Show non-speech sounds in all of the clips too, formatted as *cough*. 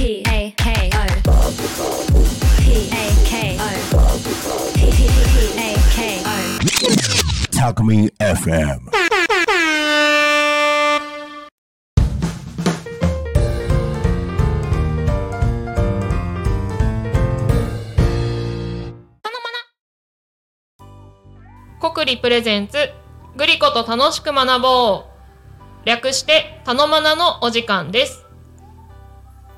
P A K O P A K O P A K O Talk Me FM. 国理プレゼンツグリコと楽しく学ぼう略してたのまなのお時間です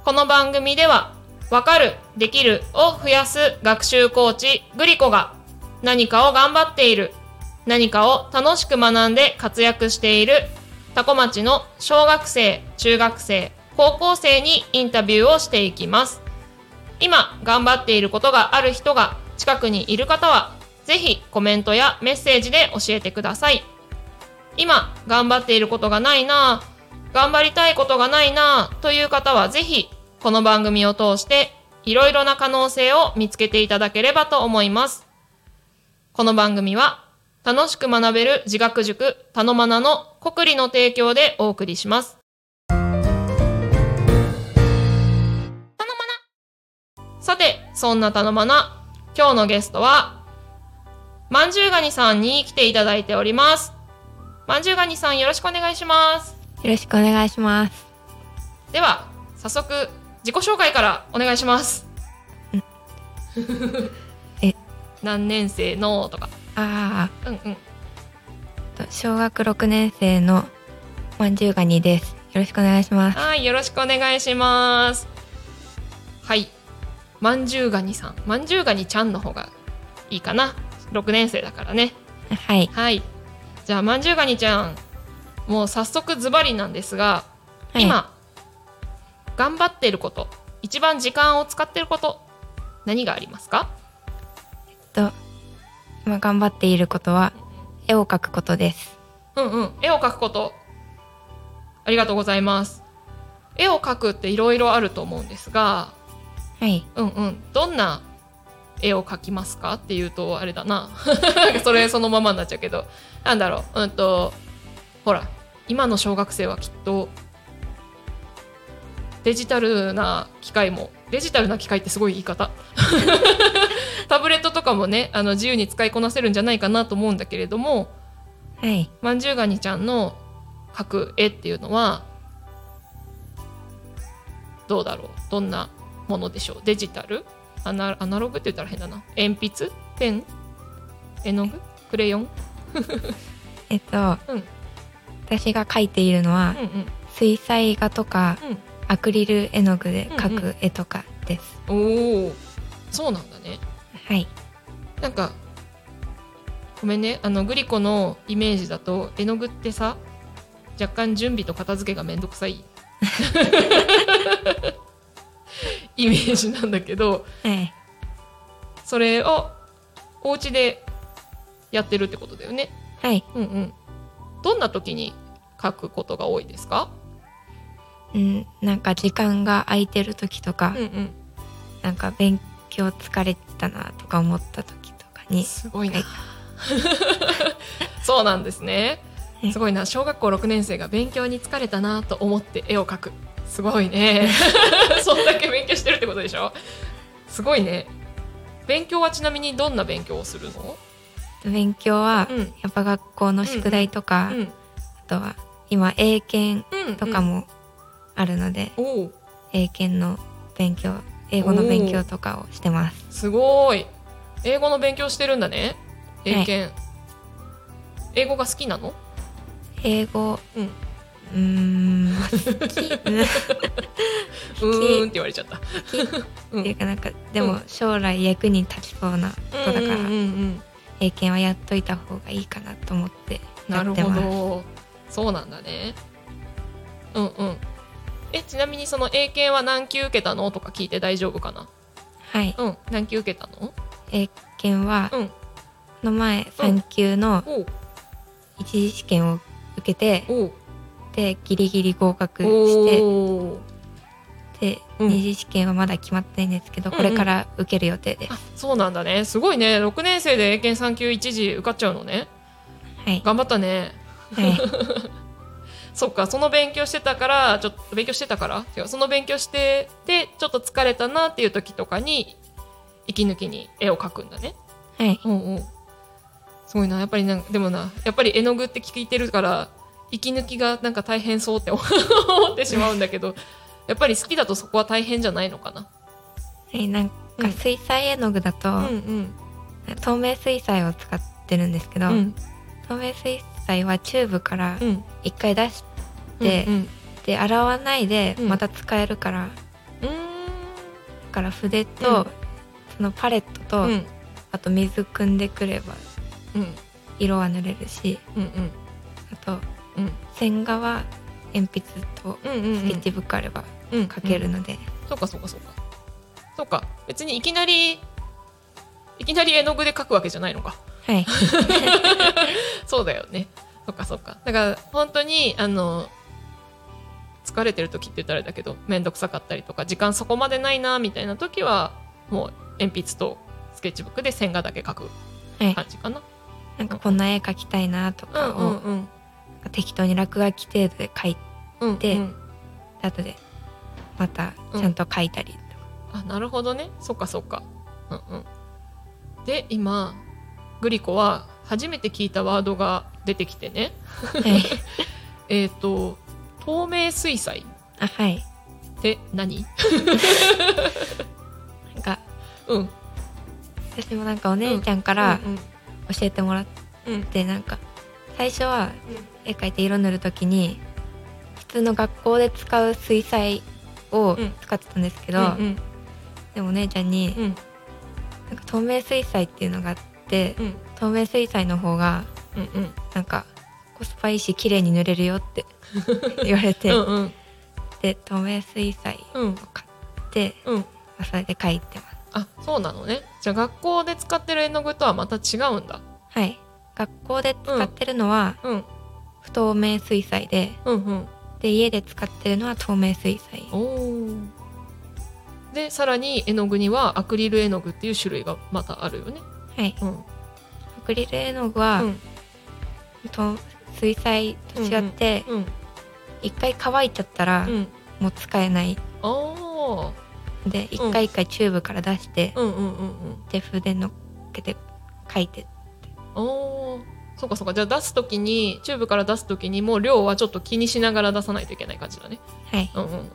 この番組ではわかるできるを増やす学習コーチグリコが何かを頑張っている。何かを楽しく学んで活躍している。タコ町の小学生中学生高校生にインタビューをしていきます。今頑張っていることがある人が近くにいる方はぜひコメントやメッセージで教えてください。今頑張っていることがないなぁ頑張りたいことがないなぁという方はぜひこの番組を通していろいろな可能性を見つけていただければと思いますこの番組は楽しく学べる自学塾たのまなの国理の提供でお送りしますさて、そんなたのまな、今日のゲストは、まんじゅうがにさんに来ていただいております。まんじゅうがにさんよろしくお願いします。よろしくお願いします。では、早速、自己紹介からお願いします。え *laughs* 何年生のとか。あうんうん。あ、小学6年生のまんじゅうがにです。よろしくお願いします。はい、よろしくお願いします。はい。まんじゅうがにさん。まんじゅうがにちゃんの方がいいかな。6年生だからね。はい。はい。じゃあ、まんじゅうがにちゃん、もう早速ズバリなんですが、はい今、頑張っていること、一番時間を使っていること、何がありますか？と、今頑張っていることは、絵を描くことです。うんうん。絵を描くこと。ありがとうございます。絵を描くっていろいろあると思うんですが、はい。うんうん。どんな絵を描きますか？っていうと、あれだな。*laughs* それそのままになっちゃうけど、なんだろう。うんと、ほら、今の小学生はきっと、デジタルな機械も、デジタルな機械ってすごい言い方。*laughs* タブレットとかもね、あの自由に使いこなせるんじゃないかなと思うんだけれども、はい。まんじゅうがにちゃんの描く絵っていうのはどうだろう？どんなものでしょう？デジタル？アナアナログって言ったら変だな。鉛筆？ペン？絵の具？クレヨン？*laughs* えっと、うん。私が描いているのはうん、うん。水彩画とか、うんアクリル絵の具で描うんうく絵とかです。おおそうなんだねはい。なんかごめんねあのグリコのイメージだと絵の具ってさ若干準備と片付けがめんどくさいイメージなんだけどはい。それをお家でやってるってことだよね。はい。うんうん。どんな時に書くことが多いですか？うん、なんか時間が空いてる時とか、うんうん。なんか勉強疲れたなとか思った時とかに、すごいなはい。*laughs* そうなんですねは。いすごいな。小学校6年生が勉強に疲れたなと思って絵を描く。すごいね。*laughs* そんだけ勉強してるってことでしょ？すごいね。勉強はちなみにどんな勉強をするの？勉強はうんやっぱ学校の宿題とか、うん。あとは今英検うん。とかもあるので。英検の勉強英語の勉強とかをしてますすごい。英語の勉強してるんだね。英検。英語が好きなの？英語うん。うーん好き *laughs* うーんって言われちゃった。っていうかなんかでもうん将来役に立ちそうなことだから、うんうんうん英検はやっといた方がいいかなと思ってなるほやってますど。そうなんだね。うんうん。え、ちなみにその英検は何級受けたのとか聞いて大丈夫かな？はいうん。何級受けたの？英検は、うん。この前3級のおう一次試験を受けておうでギリギリ合格しておーで、うん二次試験はまだ決まってないんですけど、うんうんこれから受ける予定です、あ、そうなんだね。すごいね。6年生で英検3級1次受かっちゃうのね。はい、頑張ったね。はい、*laughs* そっかその勉強してたからちょっと勉強してたから？違うその勉強しててちょっと疲れたなっていう時とかに息抜きに絵を描くんだね。はい。うんうん。すごいな。やっぱりなんでもなやっぱり絵の具って聞いてるから息抜きがなんか大変そうって *laughs* 思ってしまうんだけどやっぱり好きだとそこは大変じゃないのかな。はい、なんうん。か水彩絵の具だと、うんうん。透明水彩を使ってるんですけど、うん。透明水彩はチューブからうん。一回出して、うんで洗わないでうん。また使えるから、だうん。から筆と、うん。そのパレットと、うん。あと水汲んでくればうん。色は塗れるしうんうん。あとうん。線画は鉛筆とうんうんスケッチブックあればうん。描けるので、そうかそうかそうか。そうか。別にいきなりいきなり絵の具で描くわけじゃないのかはい。*laughs* そうだよね。そっかそっか。だから本当にあの疲れてる時って言ったらあれだけど面倒くさかったりとか時間そこまでないなみたいな時はもう鉛筆とスケッチブックで線画だけ描くはい。感じかな、なんかこんな絵描きたいなとかを、うん適当に落書き程度で描いてうんでうん。後でまたちゃんと描いたり、あなるほどね。そっかそっか。うんうん。で今グリコは初めて聞いたワードが出てきてね。はい。えっ、と透明水彩。あはい。って何？なんかうん。私もなんかお姉ちゃんからうん教えてもらっうん。うなんか最初は絵描いて色塗る時に普通の学校で使う水彩をうん。使ってたんですけど、うんでもお姉ちゃんにうん。なんか透明水彩っていうのがあってうん。透明水彩の方がうんうん。なんかコスパいいし綺麗に塗れるよって *laughs* 言われて、うんうん。で透明水彩うんを買って、うん。まあそれで描いてます。あそうなのね。じゃあ学校で使ってる絵の具とはまた違うんだ。はい。学校で使ってるのはうん。不透明水彩で、うんうん。で家で使ってるのは透明水彩。でさらに絵の具にはアクリル絵の具っていう種類がまたあるよねはい。うん。アクリル絵の具は、うん。と水彩と違ってうん一、回乾いちゃったら、うん。もう使えない。ああで一回一回チューブから出して、うん。うんうんうんで筆乗っけて描いて。おー。そうかそうか。じゃあ出す時にチューブから出す時にもう量はちょっと気にしながら出さないといけない感じだね。はい。うんうんうん。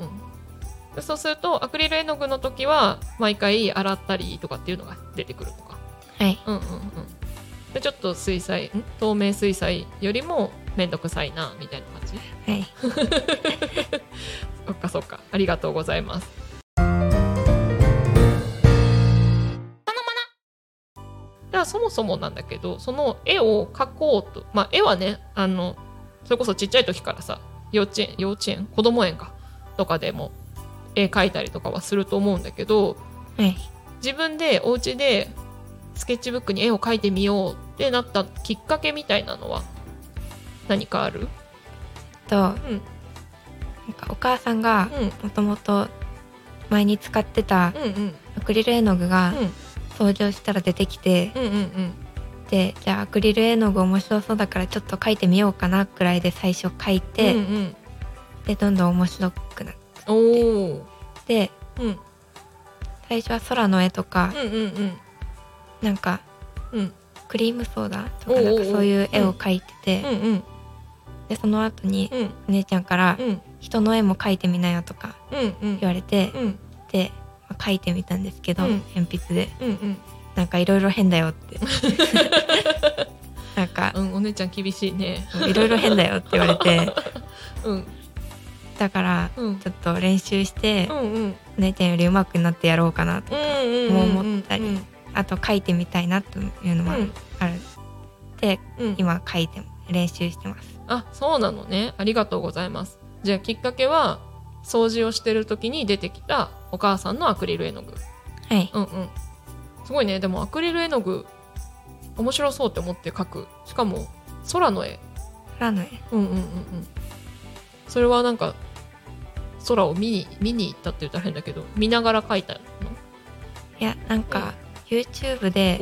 でそうするとアクリル絵の具の時は毎回洗ったりとかっていうのが出てくるとかはい。うんうんうん。でちょっと水彩ん。透明水彩よりもめんどくさいなみたいな感じ？はい。*laughs* そっかそっか。ありがとうございます。ではそもそもなんだけどその絵を描こうとまあ絵はねあのそれこそちっちゃい時からさ幼稚園幼稚園子供園かとかでも絵描いたりとかはすると思うんだけどはい。自分でお家でスケッチブックに絵を描いてみようってなったきっかけみたいなのは何かある？と、うん。なんかお母さんがうん。もともと前に使ってたアクリル絵の具がうん。登場したら出てきて、うんうんうん。でじゃあアクリル絵の具面白そうだからちょっと描いてみようかなくらいで最初描いて、うんうん。でどんどん面白くなって。うん。最初は空の絵とか、うんうんうんなんかうん。クリームソーダとかなんかそういう絵を描いてて、うん。うんでその後にうん。お姉ちゃんからうん「人の絵も描いてみなよ」とかうんうん。言われて、うん。で、まあ描いてみたんですけど、うん。鉛筆で。うんうん。なんかいろいろ変だよって。*laughs* なんかうんお姉ちゃん厳しいね。いろいろ変だよって言われて。うん。だからうん。ちょっと練習して、うんうん。お姉ちゃんより上手くなってやろうかなとか、うんうんもう思ったり。うんあと描いてみたいなというのもうん。ある、でうん。今描いて練習してます。あそうなのね。ありがとうございます。じゃあきっかけは掃除をしてる時に出てきたお母さんのアクリル絵の具。はい。うんうん。すごいね。でもアクリル絵の具面白そうって思って描く。しかも空の絵。空の絵。うんうんうんうん。それはなんか空を見に見に行ったって言ったら変だけど見ながら描いたの？いやなんか YouTube で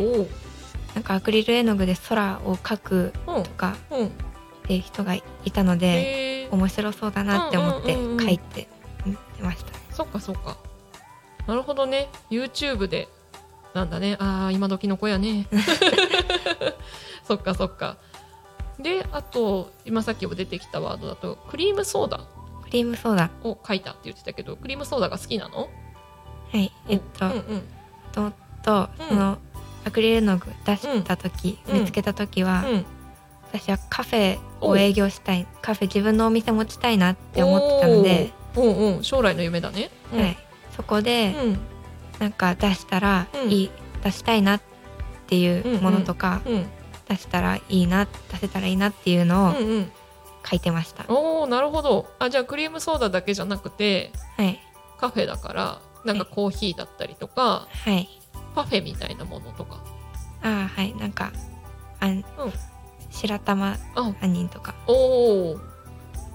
なんかアクリル絵の具で空を描くうん。とかうん。っていう人がいたので面白そうだなって思ってうんうんうん。うん書いてみてました、そっかそっか。なるほどね。YouTube で。なんだね。ああ今時の子やね。*laughs* *laughs* そっかそっか。であと今さっきも出てきたワードだとクリームソーダ。クリームソーダ。を書いたって言ってたけどクリームソーダが好きなの？はい。えっと、うんうんととうん。そのアクリル絵の具出した時、うん。見つけた時は、うん。私はカフェを営業したい。カフェ自分のお店持ちたいなって思ってたので、おーうんうん。将来の夢だね。うん。はい、そこで、うん。なんか出したらうん。いい、出したいなっていうものとか、うん出したらいいな出せたらいいなっていうのを書いてました、おおなるほど。あじゃあクリームソーダだけじゃなくてはい。カフェだからなんかコーヒーだったりとかはいパフェみたいなものとか。ああはい。なんかあん、白玉あ杏仁とか。おお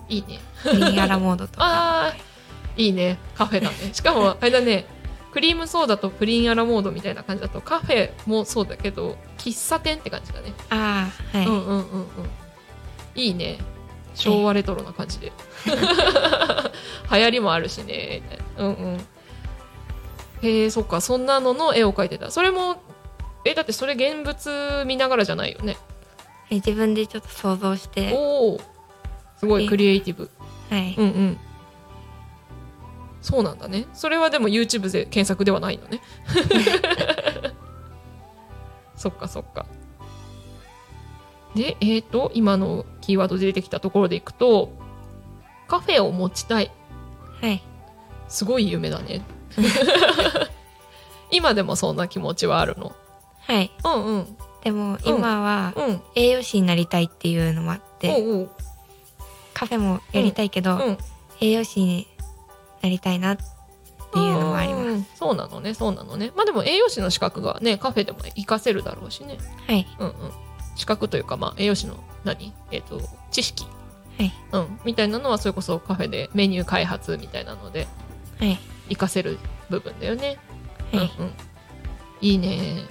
いいね。グリーンアラモードとか。*laughs* あーいいね。カフェだね。*laughs* しかもあれだね。クリームソーダとプリンアラモードみたいな感じだとカフェもそうだけど喫茶店って感じだね、ああはい、うんうんうん。うんいいね。昭和レトロな感じで。*laughs* 流行りもあるしね。うんうんへえそっか。そんなのの絵を描いてた。それもえだってそれ現物見ながらじゃないよね。はい自分でちょっと想像して。おおすごいクリエイティブ。はい、うんうん。そうなんだね。それはでも YouTube で検索ではないのね。*laughs* そっかそっか。でえっ、と今のキーワードで出てきたところでいくとカフェを持ちたい。はい。すごい夢だね *laughs* 今でもそんな気持ちはあるの？はい。うんうん。でも今はうん。栄養士になりたいっていうのもあって、おうおう。カフェもやりたいけど、うん。栄養士になりたいなっていうのもあります、うん。そうなのねそうなのね。まあでも栄養士の資格がねカフェでも活かせるだろうしね。はい。うんうん。資格というかまあ栄養士の何？えっ、と知識。はい。うん。みたいなのはそれこそカフェでメニュー開発みたいなので。はい活かせる部分だよね。はい、うんうん。いいね。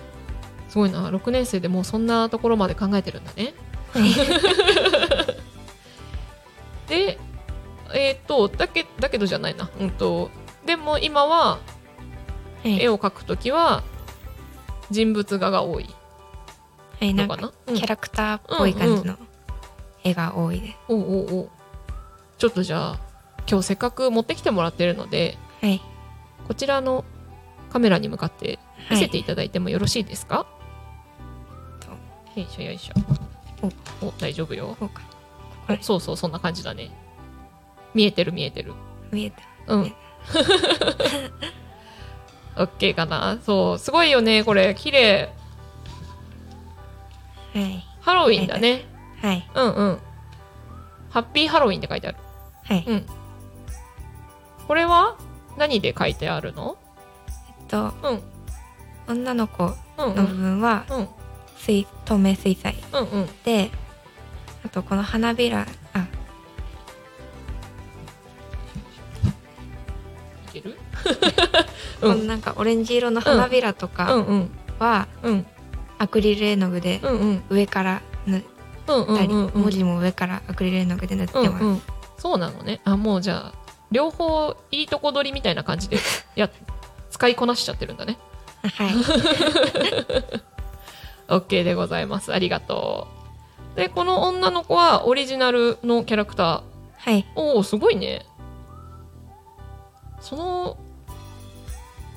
すごいな。6年生でもうそんなところまで考えてるんだね。*laughs* でえっ、とだけだけどじゃないな。うんとでも今ははい。絵を描くときは人物画が多い。はい、なんかな？うん。キャラクターっぽい感じの絵が多いです、おうおうおう。ちょっとじゃあ今日せっかく持ってきてもらってるのではいこちらのカメラに向かって見せてはいいただいてもよろしいですか、と。よいしょよいしょ。お。お大丈夫よ。そうそうそんな感じだね。見えてる見えてる。見えた。うん。ねオッケーかな？そうすごいよねこれ。綺麗。はい。ハロウィンだね。はい。うんうん。ハッピーハロウィンって書いてある。はい、うん。これは？何で書いてあるの？えっとうん。女の子うんうの部ん分はうん。水透明水彩。うんうん。であとこの花びらあ。いける？こ *laughs* うん。のなんかオレンジ色の花びらとうかんうん。はうん。アクリル絵の具でうんうん。上から塗っうんうんたり、うんうん。文字も上からアクリル絵の具で塗ってます、うんうん。そうなのね。あもうじゃあ両方いいとこ取りみたいな感じでや使いこなしちゃってるんだね。はい。*laughs* OK でございます。ありがとう。でこの女の子はオリジナルのキャラクター。はい。おおすごいね。その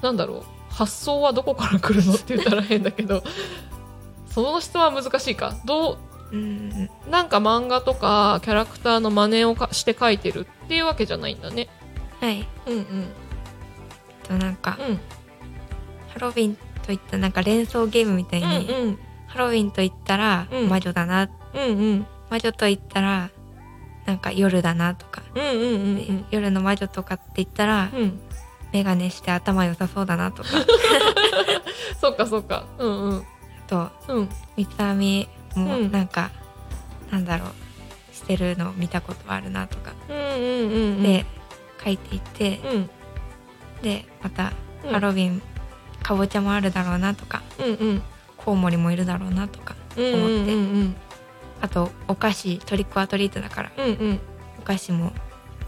なんだろう。発想はどこから来るのって言ったら変だけど。その質は難しいか。どうんうなんか漫画とかキャラクターの真似をかして描いてるっていうわけじゃないんだね。はい。うんうん。となんかうん。ハロウィンといったなんか連想ゲームみたいに、うんうん。ハロウィンと言ったらうん。魔女だな、うんうん。魔女と言ったらなんか夜だなとか、うんうんうんで夜の魔女とかって言ったら、うん。ネして頭良さそうだなとか。*laughs* そっかそっか。うんうん。あとうん。三つ編みもうん。なんか、なんだろうしてるのを見たことあるなとか、うんうんうんうん。で書いていって、うん。でまたうん。ハロウィン、かぼちゃもあるだろうなとかうんうん。コウモリもいるだろうなとかうんうんうんうん。あとお菓子トリックアトリートだからうんうん。お菓子も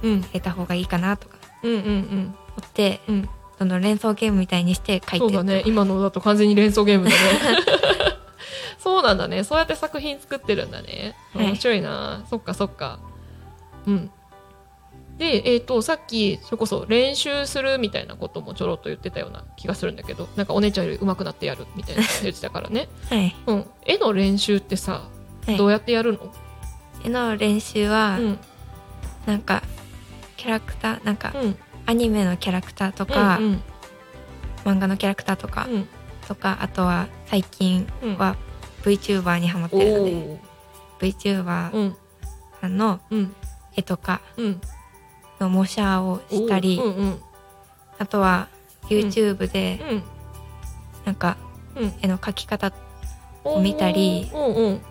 うん。入れた方がいいかなとかうんうんうん。思ってうん。どんどん連想ゲームみたいにして書いてるそうだね。今のだと完全に連想ゲームだね *laughs* なんだね。そうやって作品作ってるんだね。はい。面白いな、そっかそっか。うん。でえっ、とさっきそれこそ練習するみたいなこともちょろっと言ってたような気がするんだけどなんかお姉ちゃんより上手くなってやるみたいな言ってたからね。はい、うん。絵の練習ってさはい。どうやってやるの、絵の練習は、うん。なんかキャラクターなんかうん。アニメのキャラクターとか、うん漫画のキャラクターとか、うん。とかあとは最近うん。は VTuber にハマっておるので、ー。VTuber うん。さんのうん。絵とかうん。の模写をしたり、うんうん。あとは YouTube でうん。なんかうん。絵の描き方を見たり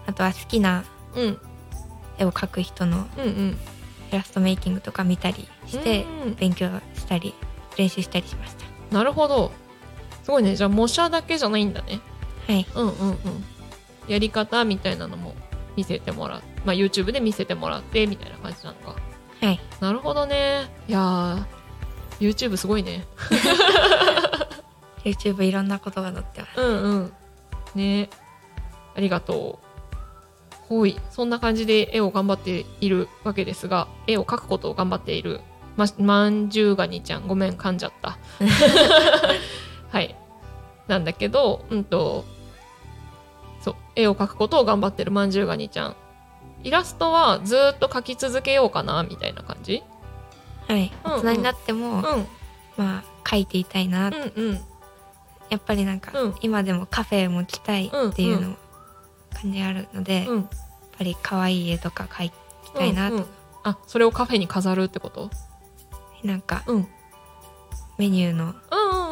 あとは好きなうん。絵を描く人のイラストメイキングとか見たりしてうん。勉強したり練習したりしました。なるほど。すごいね。じゃあ模写だけじゃないんだね。はい。うんうんうんやり方みたいなのも見せてもらうまあ YouTube で見せてもらってみたいな感じなのか。はい。なるほどね。いやー YouTube すごいね。*laughs* YouTube いろんなことが載ってますうんうん。ね。ありがとう。ほい。そんな感じで絵を頑張っているわけですが絵を描くことを頑張っているままんじゅうがにちゃん。ごめん噛んじゃった。*laughs* はい。なんだけどうんとそう絵を描くことを頑張ってるまんじゅうがにちゃん。イラストはずーっと描き続けようかなみたいな感じ。はい。うんうん。大人になっても、うん。まあ描いていたいな、うんうん。やっぱりなんか、うん。今でもカフェも来たいっていうの感じあるので、やっうんぱり可愛い絵とか描きたいなと、うんうんあそれをカフェに飾るってこと？なんかうん。メニューの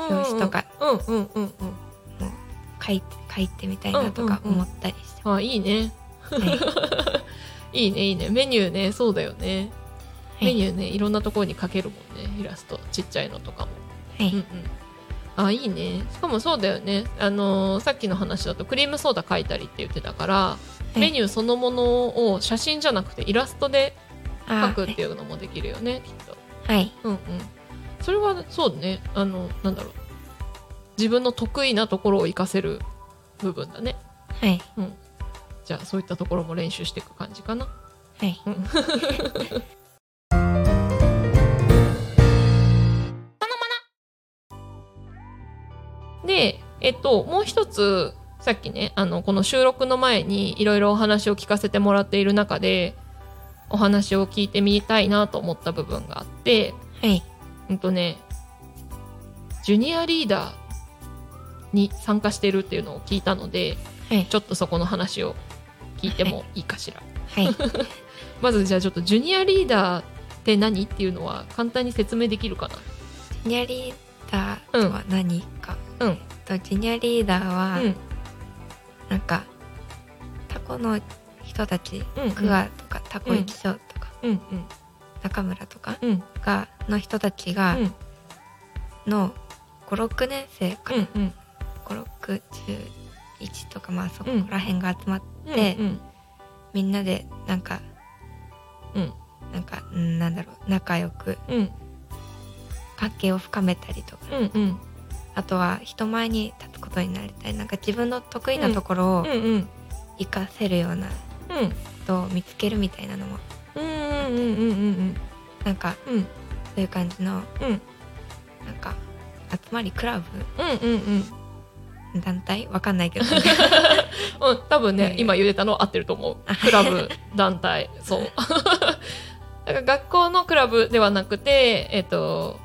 表紙とか。うんうんうんうん。も描いて描いてみたいなとか思ったりして、あいいね。はい。*laughs* いいねいいね。メニューね。そうだよね、はい。メニューね。いろんなところに書けるもんね。イラストちっちゃいのとかも。はい。うんうん。あいいね。しかもそうだよね。あのーさっきの話だとクリームソーダ書いたりって言ってたから、い。メニューそのものを写真じゃなくてイラストであ書くっていうのもできるよねきっと。はい。うんうん。それはそうね。あのなんだろう自分の得意なところを活かせる部分だね。はい。うん。じゃあそういったところも練習していく感じかな。はい。*laughs* でえっともう一つさっきねあのこの収録の前にいろいろお話を聞かせてもらっている中でお話を聞いてみたいなと思った部分があってはい。うんとねジュニアリーダーに参加してるっていうのを聞いたのではい。ちょっとそこの話を聞いてもいいかしら。はい。*laughs* まずじゃあちょっとジュニアリーダーって何っていうのは簡単に説明できるかな？ジュニアリーダーとは何か、うん。とジュニアリーダーは、うん。なんかタコの人たちうんうん。クワとかタコ一緒とか、うん中村とかうん。うんがの人たちが、うん。の56年生かな、うんうん5611とかまあそこうんら辺が集まっうんでうん。みんなでなんかうん。なんかうんなんだろう仲良くうん。関係を深めたりとか。うんうん。あとは人前に立つことになりたい。なんか自分の得意なところをうんうん。活かせるようなこうんとを見つけるみたいなのも。うんうんうんうんうん。なんかうん。そういう感じのうん。なんか集まりクラブうんうんうん団体？わかんないけど。*laughs* うん多分ね、ええ。今言えたの合ってると思う。あクラブ団体。そう。*laughs* だから学校のクラブではなくてえっ、と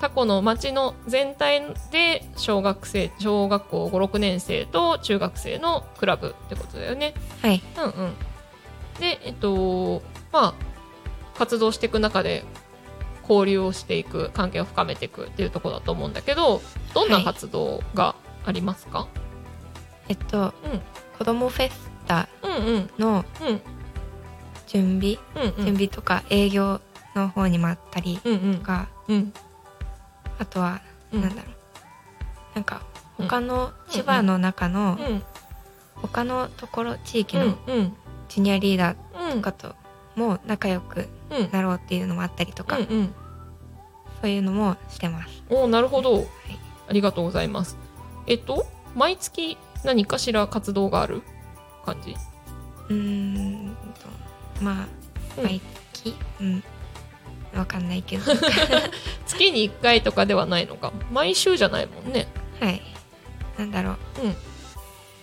タコの町の全体で小学生小学校56年生と中学生のクラブってことだよね。はい。うんうん。でえっとまあ活動していく中で交流をしていく関係を深めていくっていうところだと思うんだけどどんなはい。活動がありますか、えっと、うん。子供フェスタうん、うん。のうん。準備、うんうん。準備とか営業の方にもあったりうんうん。とか、うん。あとは、うん。なんだろう。なんかうん。他の千葉の中の、うん他のところ地域のうんうん。ジュニアリーダーうんとかとも仲良くうん。なろうっていうのもあったりとか、うんうん。そういうのもしてます。おーなるほど。はい、ありがとうございますえっと毎月何かしら活動がある？感じ？うーんとまあうん。毎月？うん。わかんないけど。*laughs* *laughs* 月に1回とかではないのか。毎週じゃないもんね。はい。なんだろう。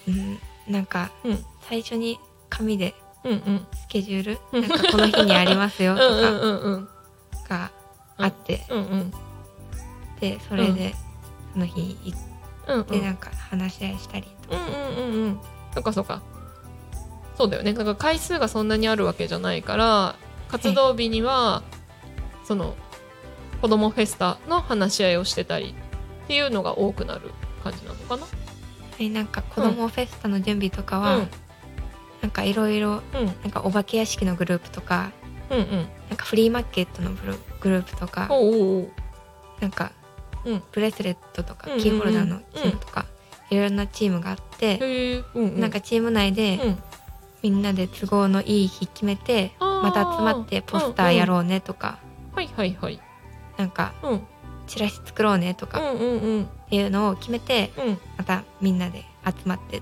うん。うん。なんかうん。最初に紙でうんうん。スケジュール？うん。なんかこの日にありますよとか *laughs* うんうんうんうん。があって、うんうん。でそれでその日行うんうん。ってなんか話し合いしたり。とか、うんうんうんうん。そっかそっか。そうだよね。だから回数がそんなにあるわけじゃないから活動日には、その子どもフェスタの話し合いをしてたりっていうのが多くなる感じなのかな？はいなんか子供フェスタの準備とかは、うん。なんかいろいろうん。なんかお化け屋敷のグループとかうんうん。なんかフリーマーケットのグループとかおうおうなんかうんブレスレットとかうんうんうん。キーホルダーのチームとか、いろいろなチームがあって、なんかチーム内でうん。みんなで都合のいい日決めて、また集まってポスターやろうねとか、はいはいはい。なんかうん。うんチラシ作ろうねとかっうんうん。ていうのを決めてうん。またみんなで集まって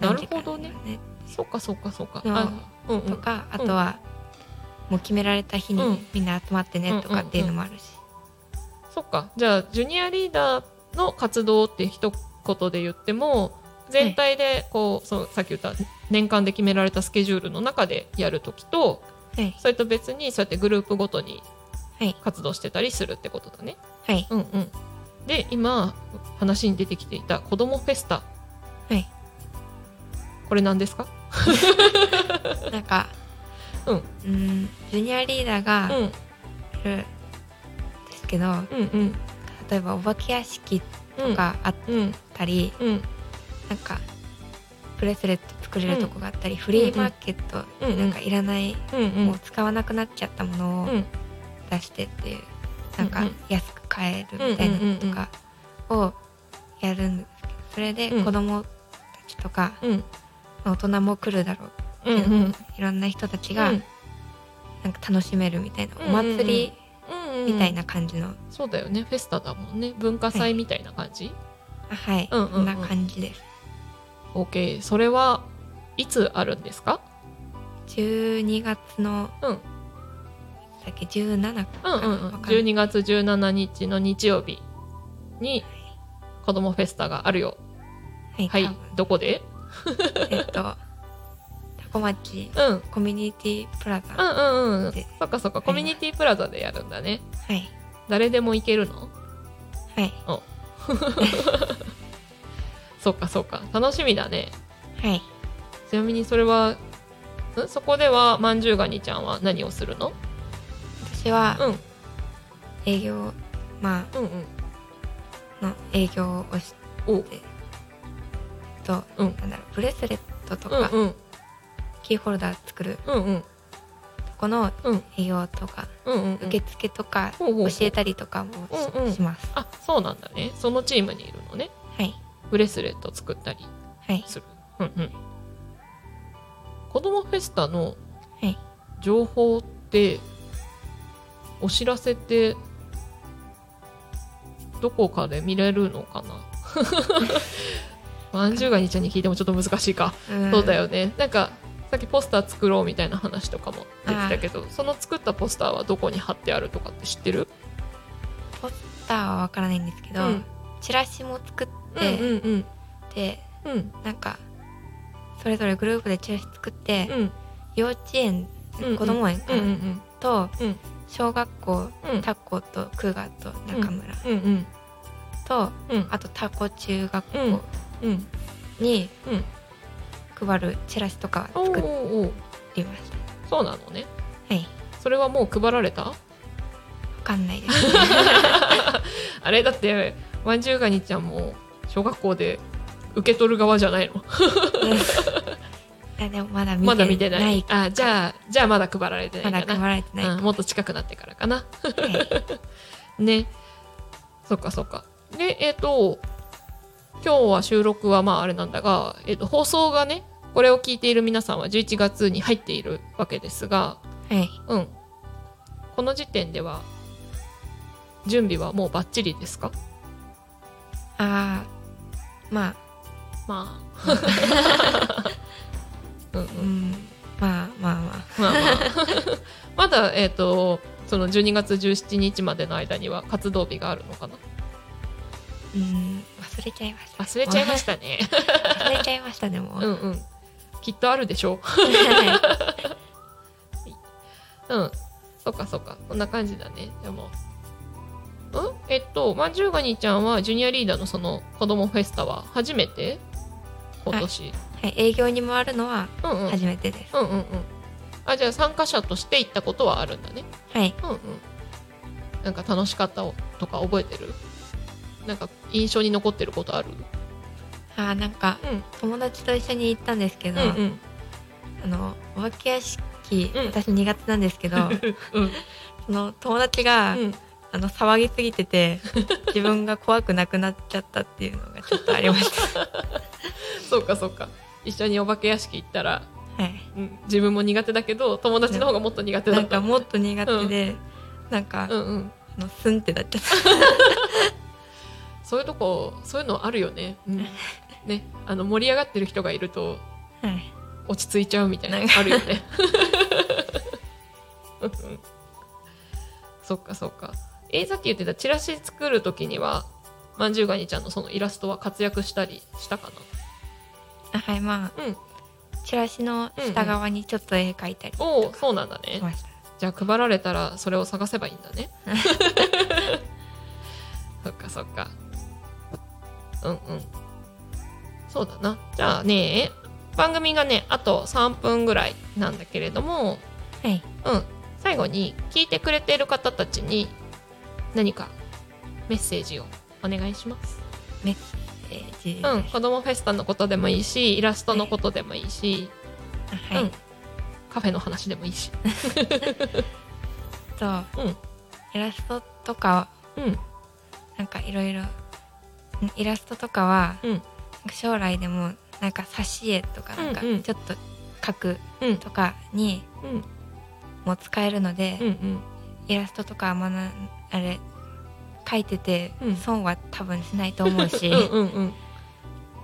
なるほどね。そっかそっかそうんうん。とか、あとはもう決められた日にうん。みんな集まってねとかっていうのもあるし、そっか。じゃあジュニアリーダーの活動って一言で言っても全体でこう、そうさっき言った年間で決められたスケジュールの中でやるときとはい。それと別にそうやってグループごとにはい。活動してたりするってことだね。はい。うんうん、で今話に出てきていた子どもフェスタ。はい。これ何ですか？なんかうん。うんジュニアリーダーうがいんるんですけど、うんうん。例えばお化け屋敷うん。があっうんたり、うん。なんかブレスレット作れるとこがあったり、フリーマーケットでなんかいらない、うんうん。もう使わなくなっちゃったものをうん。出してっていう、なんかうんうん。安く買えるみたいなのとかをやるんですけどそれでうん。子供たちとか、うん。大人も来るだろううんうんいろんな人たちがうん。なんか楽しめるみたいな、うんうんうん。お祭りうんみたいな感じの、そうだよね。フェスタだもんね。文化祭みたいな感じ、あはい、うんうんうん。な感じです。OK それはいつあるんですか？12月のうん。だっけ？17かうんうんうん。わかんない。12月17日の日曜日に子供フェスタがあるよ。はい、はい。どこで？えっと *laughs* タコ町うん。うんコミュニティプラザ、うんうんで。そっかそっか。コミュニティプラザでやるんだね。はい。誰でも行けるの？はい。*laughs* そっかそっか。楽しみだね。はい。ちなみにそれはん？そこではまんじゅうがにちゃんは何をするの？私はうん。営業、まうんうん。あの営業をしお。てと、うん。なんだろうブレスレットとか、うんうんキーホルダー作るうんうん。とこのうん。営業とか、うんうんうん。受付とか教えたりとかもし,、うんうん。します。あそうなんだね。そのチームにいるのね。はい。ブレスレット作ったりはい。する。うんうん。子供フェスタのはい。情報ってお知らせってどこかで見れるのかな？*laughs* まんじゅうがにちゃんに聞いてもちょっと難しいか、ん。そうだよね。なんかさっきポスター作ろうみたいな話とかも出てたけどその作ったポスターはどこに貼ってあるとかって知ってる？ポスターはわからないんですけど、うん。チラシも作って、うんうんでうん。うん。なんかそれぞれグループでチラシ作って、うん。幼稚園、うん子供園かな、うんうんとうん。小学校、うん。タコとクーガと中村。うん。うんと、うん。あとタコ中学校にうん配るチラシとか作りましそうなのねたはい。それはもう配られた？わかんないです。*laughs* あれ？だってまんじゅうがにちゃんも小学校で受け取る側じゃないの？あでもまだ見てない。ない。あじゃあじゃあまだ配られてないまかな。だ配られてないうん、もっと近くなってからかな。はい。*laughs* ね。そっかそっか。でえっ、と今日は収録はまああれなんだが、えっと放送がねこれを聞いている皆さんは11月に入っているわけですがはい。うん。この時点では準備はもうバッチリですか？あーまあ。まあ。*laughs* うんううんんまあまあまあ。まあまあ。*laughs* まだえっ、とその12月17日までの間には活動日があるのかな？うん忘れちゃいました。忘れちゃいましたね。*laughs* 忘れちゃいましたねもう、うんうんきっとあるでしょ。は *laughs* ううん。そっかそっか。こんな感じだね。でも。うん？えっとまんじゅうがにちゃんはジュニアリーダーのその子供フェスタは初めて？今年、い、はい、営業に回るのはうんうん。初めてです、うんうんうん。あじゃあ参加者として行ったことはあるんだね。はい。うんうん。なんか楽しかったとか覚えてる？なんか印象に残ってることある？あーなんかうん。友達と一緒に行ったんですけど、うんうん。あのお化け屋敷、うん。私苦手なんですけどうん。その友達が、うん。あの騒ぎすぎてて *laughs* 自分が怖くなくなっちゃったっていうのがちょっとありました。*laughs* そうかそうか。一緒にお化け屋敷行ったら、はい。うん、自分も苦手だけど友達の方がもっと苦手だなんったかもっと苦手で、なんか、うんうん。あのスンってなっちゃっ *laughs* そういうとこそういうのあるよね、うん、ねあの盛り上がってる人がいるとたはい。落ち着いちゃうみたいななんか。あるよね。*laughs* うん。うんそっかそっか。えーさっき言ってたチラシ作る時にはまんじゅうがにちゃんのそのイラストは活躍したりしたかあはいまあなうん。チラシの下側にちょっと絵描いたりおおそうなんだね。じゃあ配られたらそれを探せばいいんだね。*laughs* そっかそっか。うんうんそうだな。じゃあね番組がねあと3分ぐらいなんだけれども。はい。うん。最後に聞いてくれている方たちに何かメッセージをお願いします。メッセージ、うん。子供フェスタのことでもいいしイラストのことでもいいし、あはい、うん。カフェの話でもいいし。*laughs* と、う。ん。イラストとかうん。なんかいろいろ。んイラストとかは、うん将来でもなんか挿絵とかなんかうんうん。ちょっと描くうんとかにうん。も使えるので、イラストとか学んあれ描いててうん。損は多分しないと思うし、*laughs* うんうんうん。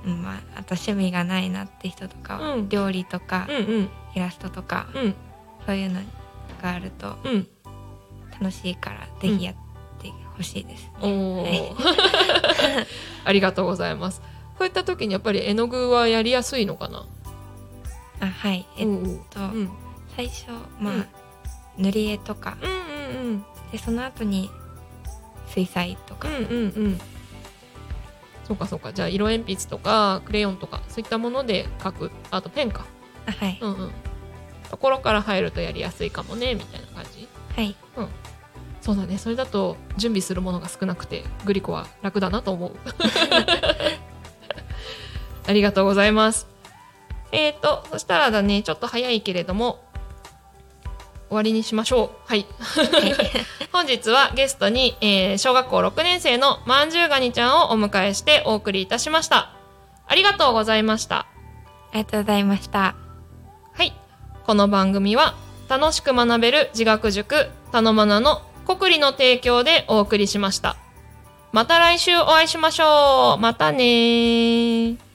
うんまあ、あと趣味がないなって人とかは、うん。料理とか、うんうん。イラストとか、うん。そういうのがあるとうん。楽しいからぜひやってほしいです、おお *laughs* ありがとうございますこういった時にやっぱり絵の具はやりやすいのかな？あはい。えっうんと、うん。最初まあ、うん。塗り絵とか。うんうんでその後に水彩とか、うんうんうん。そうかそうか。じゃあ色鉛筆とかクレヨンとかそういったもので描く？あとペンか。あはい、うんうん。ところから入るとやりやすいかもねみたいな感じ。はい。そうだね。それだと準備するものが少なくてグリコは楽だなと思う *laughs* ありがとうございます。えーとそしたらだねちょっと早いけれども終わりにしましょう。はい。*laughs* 本日はゲストに、えー小学校6年生のまんじゅうがにちゃんをお迎えしてお送りいたしました。ありがとうございました。ありがとうございました。はい。この番組は楽しく学べる自学塾たのまなの国理の提供でお送りしました。また来週お会いしましょう。またね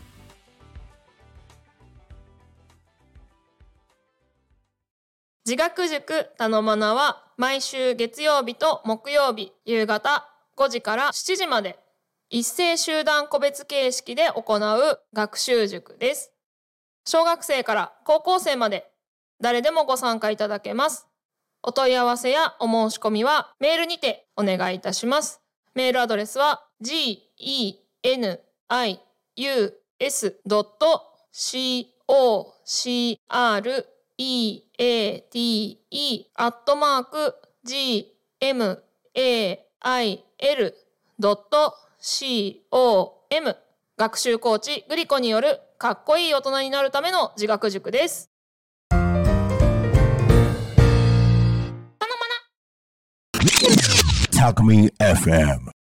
自学塾たのまなは毎週月曜日と木曜日夕方5時から7時まで一斉集団個別形式で行う学習塾です。小学生から高校生まで誰でもご参加いただけます。お問い合わせやお申し込みはメールにてお願いいたします。メールアドレスは genius.cocr E. A. T. E. アットマーク gmail.com 学習コーチグリコによるかっこいい大人になるための自学塾です。Talk Me FM.